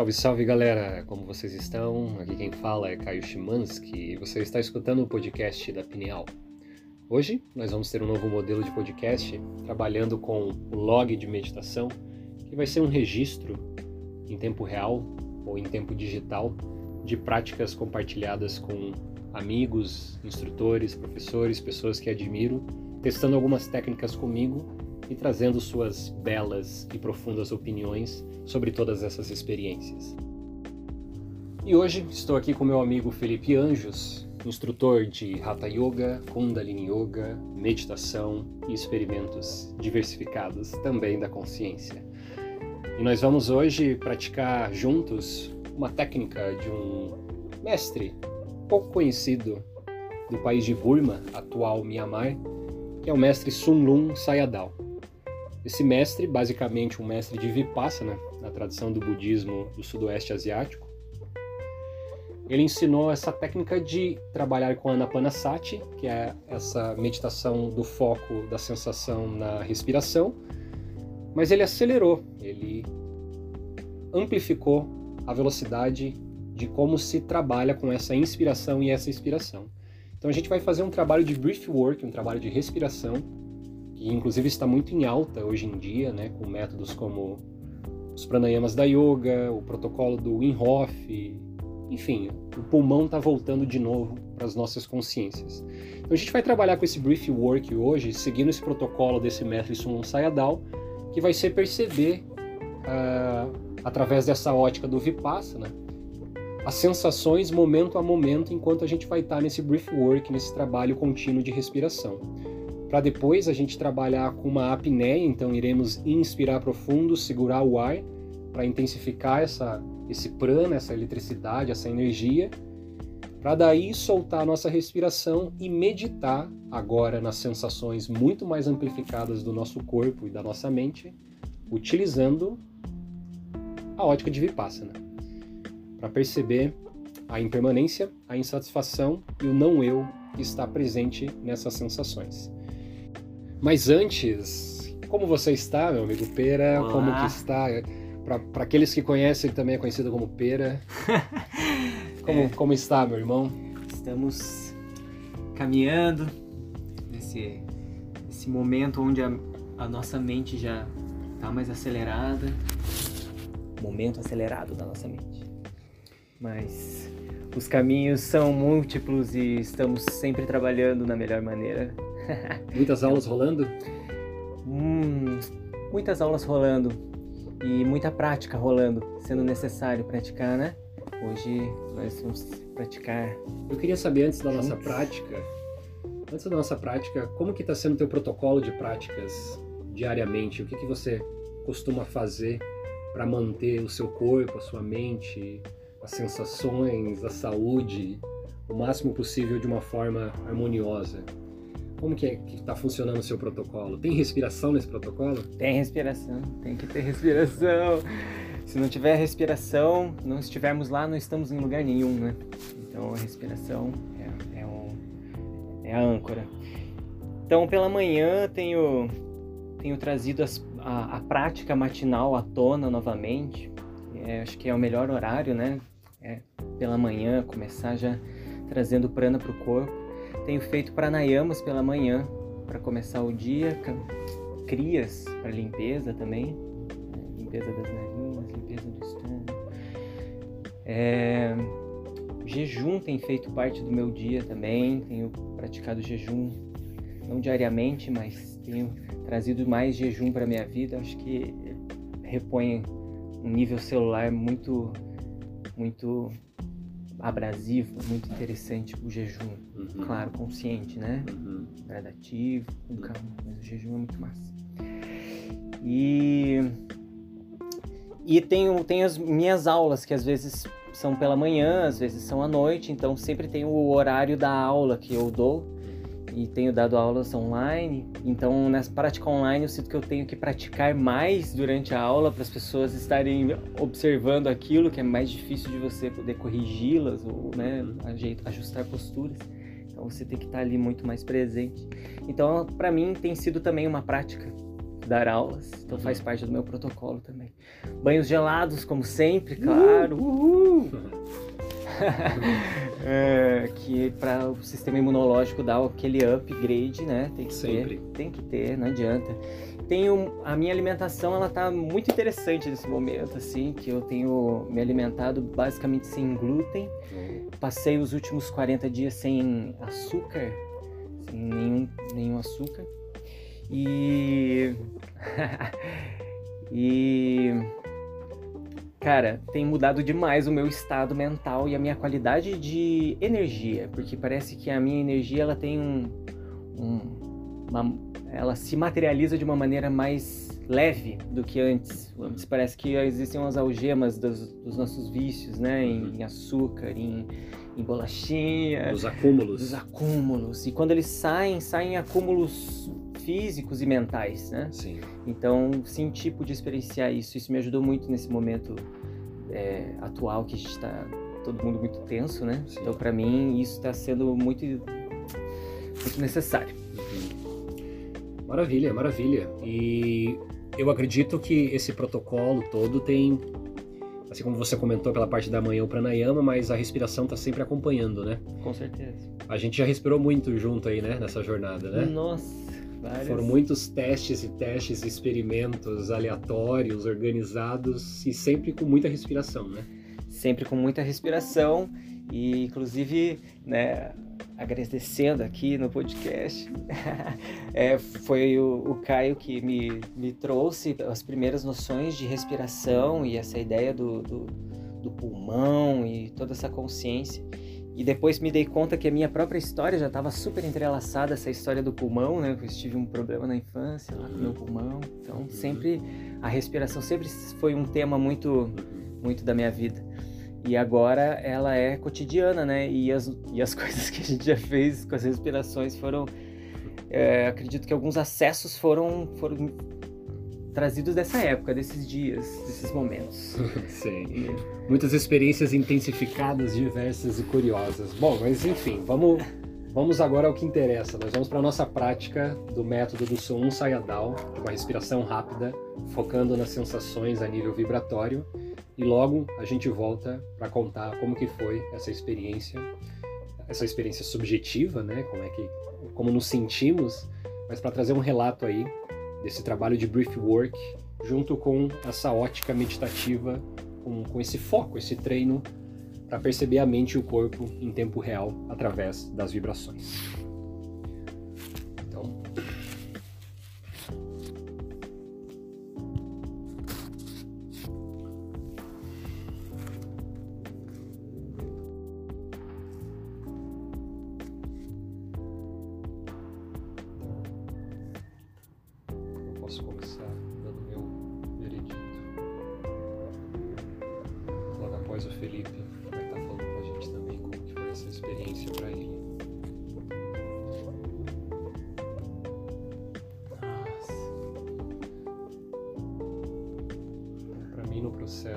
Salve, salve galera! Como vocês estão? Aqui quem fala é Caio Chimansky e você está escutando o podcast da Pineal. Hoje nós vamos ter um novo modelo de podcast trabalhando com o log de meditação, que vai ser um registro em tempo real ou em tempo digital de práticas compartilhadas com amigos, instrutores, professores, pessoas que admiro, testando algumas técnicas comigo e trazendo suas belas e profundas opiniões sobre todas essas experiências. E hoje estou aqui com meu amigo Felipe Anjos, instrutor de Hatha Yoga, Kundalini Yoga, meditação e experimentos diversificados também da consciência. E nós vamos hoje praticar juntos uma técnica de um mestre pouco conhecido do país de Burma, atual Myanmar, que é o mestre Sun Lung Sayadaw. Esse mestre, basicamente um mestre de Vipassana, na tradição do budismo do sudoeste asiático, ele ensinou essa técnica de trabalhar com Anapanasati, que é essa meditação do foco da sensação na respiração, mas ele acelerou, ele amplificou a velocidade de como se trabalha com essa inspiração e essa expiração. Então a gente vai fazer um trabalho de breath work, um trabalho de respiração, que inclusive está muito em alta hoje em dia, né, com métodos como os pranayamas da yoga, o protocolo do Wim Hof, enfim, o pulmão está voltando de novo para as nossas consciências. Então a gente vai trabalhar com esse brief work hoje, seguindo esse protocolo desse mestre Sun Sayadaw, que vai ser perceber uh, através dessa ótica do Vipassana as sensações momento a momento enquanto a gente vai estar nesse brief work, nesse trabalho contínuo de respiração para depois a gente trabalhar com uma apneia, então iremos inspirar profundo, segurar o ar para intensificar essa, esse prana, essa eletricidade, essa energia, para daí soltar a nossa respiração e meditar agora nas sensações muito mais amplificadas do nosso corpo e da nossa mente, utilizando a ótica de Vipassana, para perceber a impermanência, a insatisfação e o não eu que está presente nessas sensações. Mas antes, como você está, meu amigo Pera? Olá. Como que está? Para aqueles que conhecem, ele também é conhecido como Pera. Como, É. como está, meu irmão? Estamos caminhando nesse, nesse momento onde a, a nossa mente já está mais acelerada. Momento acelerado da nossa mente. Mas os caminhos são múltiplos e estamos sempre trabalhando na melhor maneira. Muitas aulas rolando? Hum, muitas aulas rolando e muita prática rolando, sendo necessário praticar, né? Hoje nós vamos praticar Eu queria saber antes da nossa prática, antes da nossa prática, como que está sendo o teu protocolo de práticas diariamente? O que, que você costuma fazer para manter o seu corpo, a sua mente, as sensações, a saúde, o máximo possível de uma forma harmoniosa? Como que é que está funcionando o seu protocolo? Tem respiração nesse protocolo? Tem respiração, tem que ter respiração. Se não tiver respiração, não estivermos lá, não estamos em lugar nenhum, né? Então a respiração é, é, um- é a âncora. Então pela manhã tenho, tenho trazido as- a, a prática matinal à tona novamente. É, acho que é o melhor horário, né? É, pela manhã, começar já trazendo prana para o corpo. Tenho feito pranayamas pela manhã para começar o dia, crias para limpeza também, né? limpeza das narinas, limpeza do estômago. É, jejum tem feito parte do meu dia também, tenho praticado jejum não diariamente, mas tenho trazido mais jejum para minha vida. Acho que repõe um nível celular muito, muito abrasivo, muito interessante o jejum. Uhum. Claro, consciente, né? Uhum. gradativo, com calma, mas o jejum é muito massa. E e tenho, tenho as minhas aulas que às vezes são pela manhã, às vezes são à noite, então sempre tem o horário da aula que eu dou e tenho dado aulas online. Então nessa prática online eu sinto que eu tenho que praticar mais durante a aula para as pessoas estarem observando aquilo que é mais difícil de você poder corrigi-las ou né, ajustar posturas. Então você tem que estar ali muito mais presente. Então, para mim tem sido também uma prática dar aulas, então faz uhum. parte do meu protocolo também. Banhos gelados, como sempre, claro. Uhul. é, que para o sistema imunológico dar aquele upgrade, né? Tem que sempre. ter, tem que ter, não adianta. Tenho a minha alimentação, ela tá muito interessante nesse momento, assim, que eu tenho me alimentado basicamente sem glúten. Passei os últimos 40 dias sem açúcar, sem nenhum, nenhum açúcar. E. e. Cara, tem mudado demais o meu estado mental e a minha qualidade de energia, porque parece que a minha energia ela tem um, um uma, ela se materializa de uma maneira mais leve do que antes. Antes parece que existem umas algemas dos, dos nossos vícios, né? Em, em açúcar, em, em bolachinha. Os acúmulos. Os acúmulos. E quando eles saem, saem acúmulos físicos e mentais, né? Sim. Então, senti poder experienciar isso. Isso me ajudou muito nesse momento é, atual que a gente está todo mundo muito tenso, né? Sim. Então, para mim, isso está sendo muito, muito necessário. Uhum. Maravilha, maravilha. E eu acredito que esse protocolo todo tem assim como você comentou pela parte da manhã o pranayama, mas a respiração está sempre acompanhando, né? Com certeza. A gente já respirou muito junto aí, né, nessa jornada, né? Nossa. Várias... Foram muitos testes e testes, experimentos aleatórios, organizados e sempre com muita respiração, né? Sempre com muita respiração e, inclusive, né, agradecendo aqui no podcast, é, foi o, o, Caio que me, me trouxe as primeiras noções de respiração e essa ideia do, do, do pulmão e toda essa consciência. E depois me dei conta que a minha própria história já estava super entrelaçada essa história do pulmão, né? Eu tive um problema na infância lá com meu pulmão. Então, sempre a respiração sempre foi um tema muito muito da minha vida. E agora ela é cotidiana, né? E as, e as coisas que a gente já fez com as respirações foram. É, acredito que alguns acessos foram, foram trazidos dessa época, desses dias, desses momentos. Sim. E... Muitas experiências intensificadas, diversas e curiosas. Bom, mas enfim, vamos, vamos agora ao que interessa. Nós vamos para a nossa prática do método do Sun Sayadaw, de uma respiração rápida, focando nas sensações a nível vibratório. E logo a gente volta para contar como que foi essa experiência, essa experiência subjetiva, né? Como é que, como nos sentimos, mas para trazer um relato aí desse trabalho de brief work, junto com essa ótica meditativa, com, com esse foco, esse treino para perceber a mente e o corpo em tempo real através das vibrações.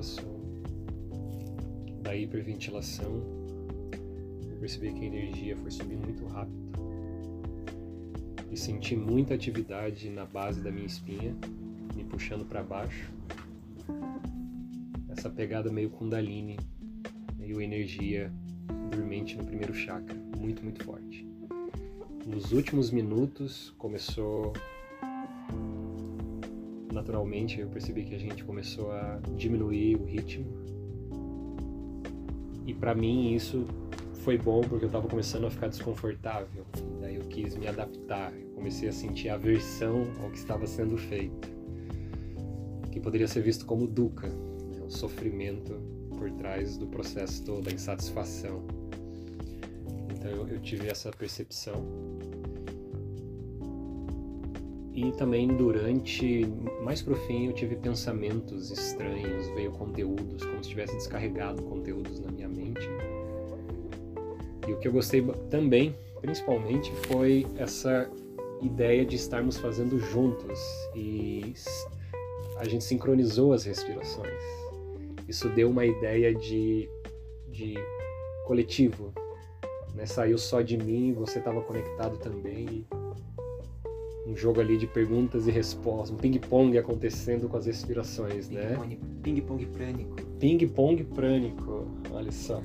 Processo da hiperventilação, eu percebi que a energia foi subindo muito rápido e senti muita atividade na base da minha espinha, me puxando para baixo. Essa pegada meio Kundalini, meio energia dormente no primeiro chakra, muito, muito forte. Nos últimos minutos começou naturalmente eu percebi que a gente começou a diminuir o ritmo. E para mim isso foi bom porque eu estava começando a ficar desconfortável. Daí eu quis me adaptar. Eu comecei a sentir aversão ao que estava sendo feito. Que poderia ser visto como dukkha, né? o sofrimento por trás do processo todo, a insatisfação. Então eu, eu tive essa percepção e também durante, mais pro fim, eu tive pensamentos estranhos, veio conteúdos, como se tivesse descarregado conteúdos na minha mente. E o que eu gostei também, principalmente, foi essa ideia de estarmos fazendo juntos e a gente sincronizou as respirações. Isso deu uma ideia de, de coletivo, né? Saiu só de mim, você estava conectado também um jogo ali de perguntas e respostas, um ping-pong acontecendo com as respirações, ping né? Ping-pong prânico. Ping-pong prânico, olha só.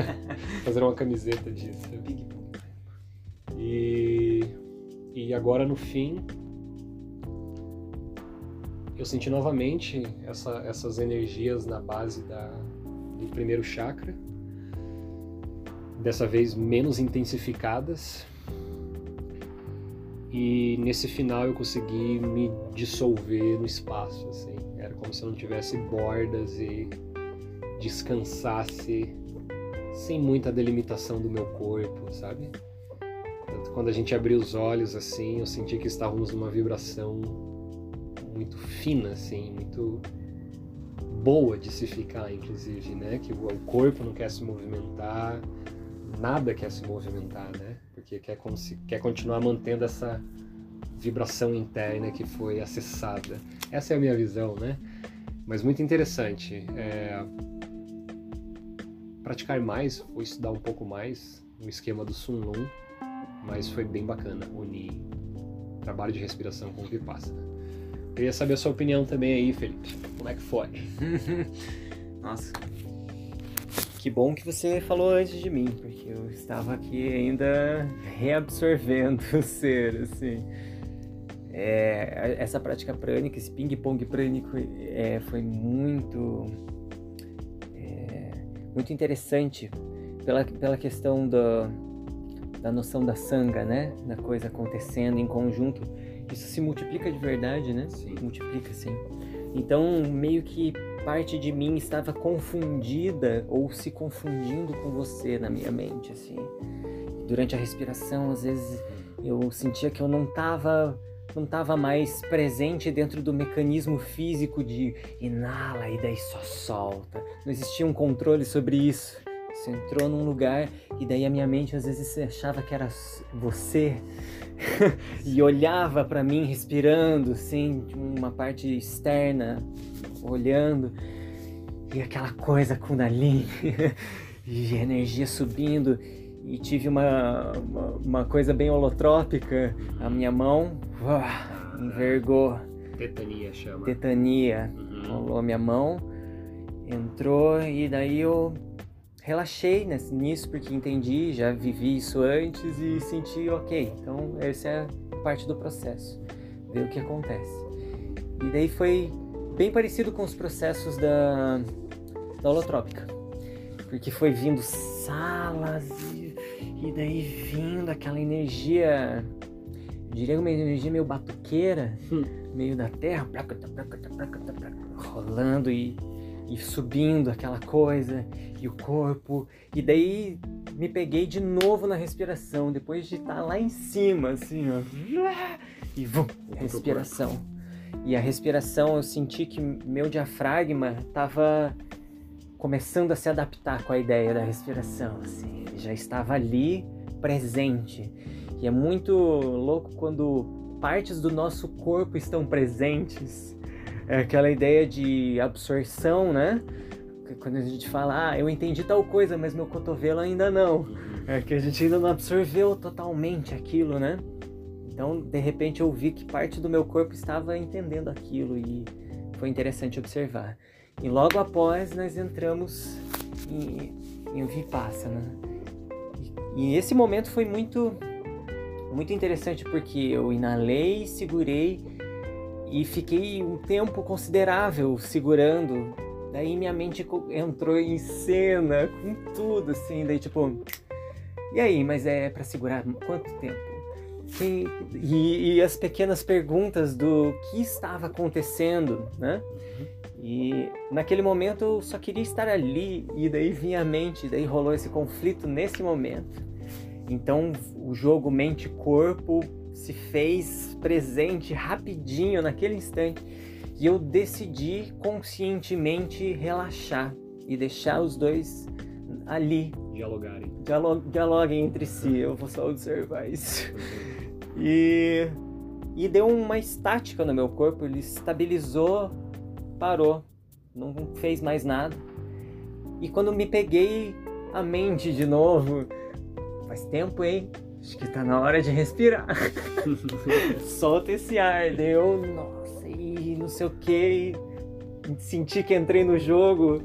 Fazer uma camiseta disso. Ping-pong. E, e agora no fim, eu senti novamente essa, essas energias na base da, do primeiro chakra, dessa vez menos intensificadas. E nesse final eu consegui me dissolver no espaço, assim. Era como se eu não tivesse bordas e descansasse sem muita delimitação do meu corpo, sabe? Quando a gente abriu os olhos assim, eu senti que estávamos numa vibração muito fina, assim, muito boa de se ficar, inclusive, né? Que o corpo não quer se movimentar, nada quer se movimentar, né? Porque quer, quer continuar mantendo essa vibração interna que foi acessada. Essa é a minha visão, né? Mas muito interessante. É... Praticar mais, ou estudar um pouco mais o esquema do Sun Lun, mas foi bem bacana unir trabalho de respiração com o Vipassana. Queria saber a sua opinião também aí, Felipe. Como é que foi? Nossa, que bom que você falou antes de mim, porque eu estava aqui ainda reabsorvendo o ser, assim. É, essa prática prânica, esse ping-pong prânico, é, foi muito, é, muito interessante pela, pela questão da, da noção da sanga, né? Da coisa acontecendo em conjunto. Isso se multiplica de verdade, né? Sim. Multiplica, sim. Então, meio que parte de mim estava confundida ou se confundindo com você na minha mente, assim. Durante a respiração, às vezes eu sentia que eu não estava não estava mais presente dentro do mecanismo físico de inala e daí só solta. Não existia um controle sobre isso. Você entrou num lugar e daí a minha mente às vezes achava que era você e olhava para mim respirando, assim, de uma parte externa, olhando e aquela coisa Kundalini e energia subindo e tive uma, uma, uma, coisa bem holotrópica. A minha mão uh, envergou. Tetania chama. Tetania. Uhum. Rolou a minha mão, entrou e daí eu relaxei nisso porque entendi, já vivi isso antes e senti ok. Então essa é parte do processo, ver o que acontece. E daí foi bem parecido com os processos da, da holotrópica, porque foi vindo salas e, e daí vindo aquela energia, eu diria uma energia meio batuqueira, Hum. meio da terra, rolando e, e subindo aquela coisa e o corpo. E daí me peguei de novo na respiração, depois de estar lá em cima, assim, ó. E vum, respiração. E a respiração, eu senti que meu diafragma estava começando a se adaptar com a ideia da respiração, assim. Ele já estava ali presente. E é muito louco quando partes do nosso corpo estão presentes. É aquela ideia de absorção, né? Quando a gente fala, ah, eu entendi tal coisa, mas meu cotovelo ainda não. É que a gente ainda não absorveu totalmente aquilo, né? Então, de repente, eu vi que parte do meu corpo estava entendendo aquilo e foi interessante observar. E logo após, nós entramos em, em Vipassana. E, e esse momento foi muito, muito interessante porque eu inalei, segurei e fiquei um tempo considerável segurando. Daí minha mente entrou em cena com tudo, assim. Daí, tipo, e aí, mas é para segurar quanto tempo? E, e, e, as pequenas perguntas do que estava acontecendo, né? E naquele momento eu só queria estar ali e daí vinha a mente, daí rolou esse conflito nesse momento. Então o jogo mente-corpo se fez presente rapidinho naquele instante e eu decidi conscientemente relaxar e deixar os dois ali Dialogarem. dialoguem entre si. Eu vou só observar isso. E, e deu uma estática no meu corpo, ele estabilizou, parou, não fez mais nada. E quando me peguei a mente de novo, faz tempo, hein? Acho que tá na hora de respirar. Solta esse ar. Deu, nossa, e não sei o que. Senti que entrei no jogo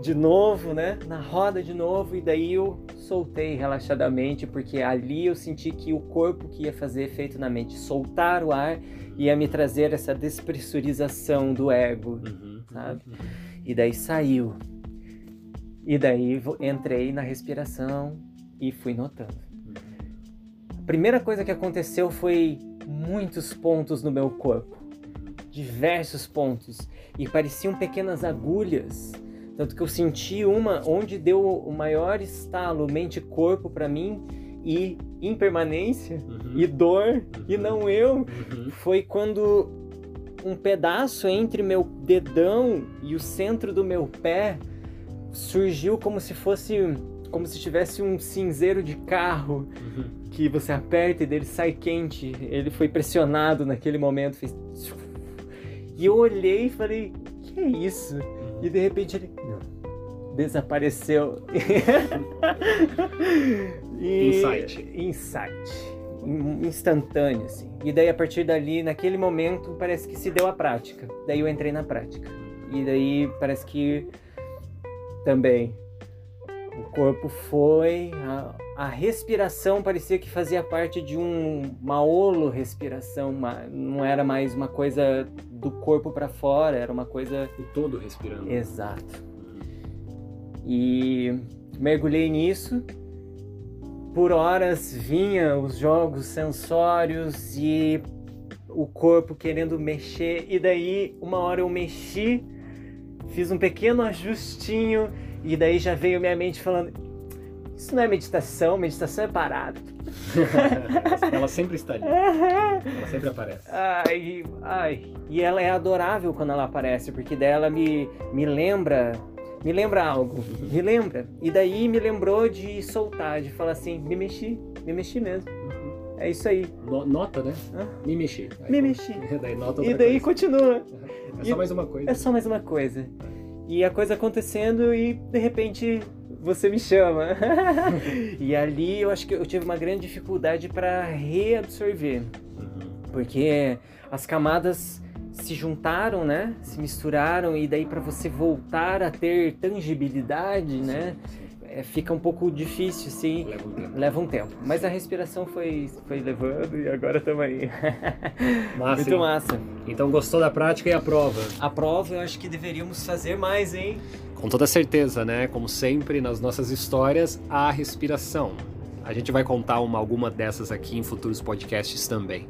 de novo, né? Na roda de novo, e daí eu soltei relaxadamente, porque ali eu senti que o corpo que ia fazer efeito na mente, soltar o ar, ia me trazer essa despressurização do ego, uhum, sabe? Uhum. E daí saiu. E daí entrei na respiração e fui notando. A primeira coisa que aconteceu foi muitos pontos no meu corpo. Diversos pontos. E pareciam pequenas agulhas. Tanto que eu senti uma onde deu o maior estalo mente-corpo para mim e impermanência uhum. e dor uhum. e não eu. Uhum. Foi quando um pedaço entre meu dedão e o centro do meu pé surgiu como se fosse como se tivesse um cinzeiro de carro uhum. Que você aperta e dele sai quente. Ele foi pressionado naquele momento, fez e eu olhei e falei: "Que é isso?" Uhum. E de repente ele desapareceu. e... Insight. Insight. Instantâneo, assim. E daí, a partir dali, naquele momento, parece que se deu a prática. Daí eu entrei na prática. E daí parece que também o corpo foi, a, a respiração parecia que fazia parte de um, uma holo respiração, uma, não era mais uma coisa do corpo para fora, era uma coisa. O todo respirando. Exato. E mergulhei nisso. Por horas vinha os jogos sensórios e o corpo querendo mexer, e daí uma hora eu mexi fiz um pequeno ajustinho e daí já veio minha mente falando: Isso não é meditação, meditação é parado. ela sempre está ali. Ela sempre aparece. Ai, ai. E ela é adorável quando ela aparece, porque dela me, me lembra. Me lembra algo, me lembra. E daí me lembrou de soltar, de falar assim: me mexi, me mexi mesmo. É isso aí. nota, né? Hã? Me mexi. Aí, me mexi. daí nota e daí coisa. continua. É só mais uma coisa. É só mais uma coisa. E a coisa acontecendo e de repente você me chama. e ali eu acho que eu tive uma grande dificuldade para reabsorver. Uhum. Porque as camadas se juntaram, né? Se misturaram e daí para você voltar a ter tangibilidade, né? Sim, sim é, fica um pouco difícil, sim. Leva um tempo. Leva um tempo. Mas a respiração foi, foi levando e agora estamos aí. Massa, Muito massa. Então gostou da prática e a prova? A prova eu acho que deveríamos fazer mais, hein? Com toda certeza, né? Como sempre nas nossas histórias, a respiração. A gente vai contar uma, alguma dessas aqui em futuros podcasts também.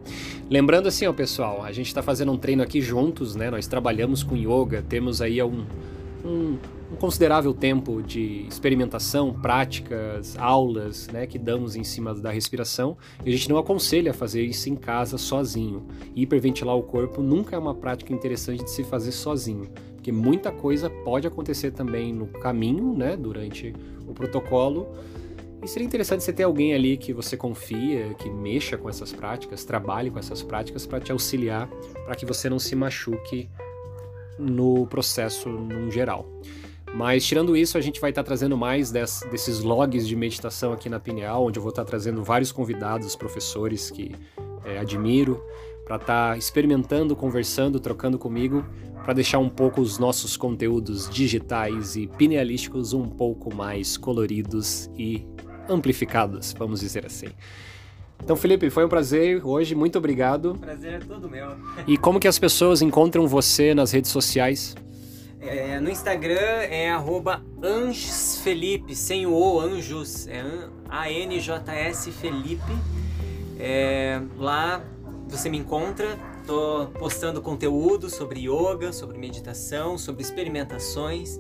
Lembrando assim, ó, pessoal, a gente está fazendo um treino aqui juntos, né? Nós trabalhamos com yoga, temos aí um, um um considerável tempo de experimentação, práticas, aulas né, que damos em cima da respiração e a gente não aconselha fazer isso em casa sozinho. Hiperventilar o corpo nunca é uma prática interessante de se fazer sozinho, porque muita coisa pode acontecer também no caminho, né, durante o protocolo. E seria interessante você ter alguém ali que você confia, que mexa com essas práticas, trabalhe com essas práticas para te auxiliar, para que você não se machuque no processo num geral. Mas tirando isso, a gente vai estar tá trazendo mais des, desses logs de meditação aqui na Pineal, onde eu vou estar tá trazendo vários convidados, professores que é, admiro, para estar tá experimentando, conversando, trocando comigo, para deixar um pouco os nossos conteúdos digitais e pinealísticos um pouco mais coloridos e amplificados, vamos dizer assim. Então, Felipe, foi um prazer hoje, muito obrigado. Prazer é todo meu. E como que as pessoas encontram você nas redes sociais? É, no Instagram é anjosfelipe, sem o O, anjos, é A-N-J-S Felipe. É, lá você me encontra, tô postando conteúdo sobre yoga, sobre meditação, sobre experimentações,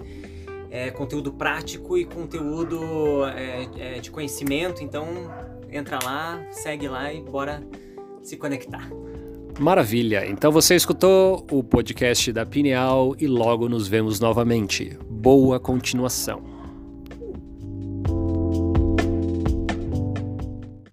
é, conteúdo prático e conteúdo é, é de conhecimento, então entra lá, segue lá e bora se conectar. Maravilha! Então você escutou o podcast da Pineal e logo nos vemos novamente. Boa continuação!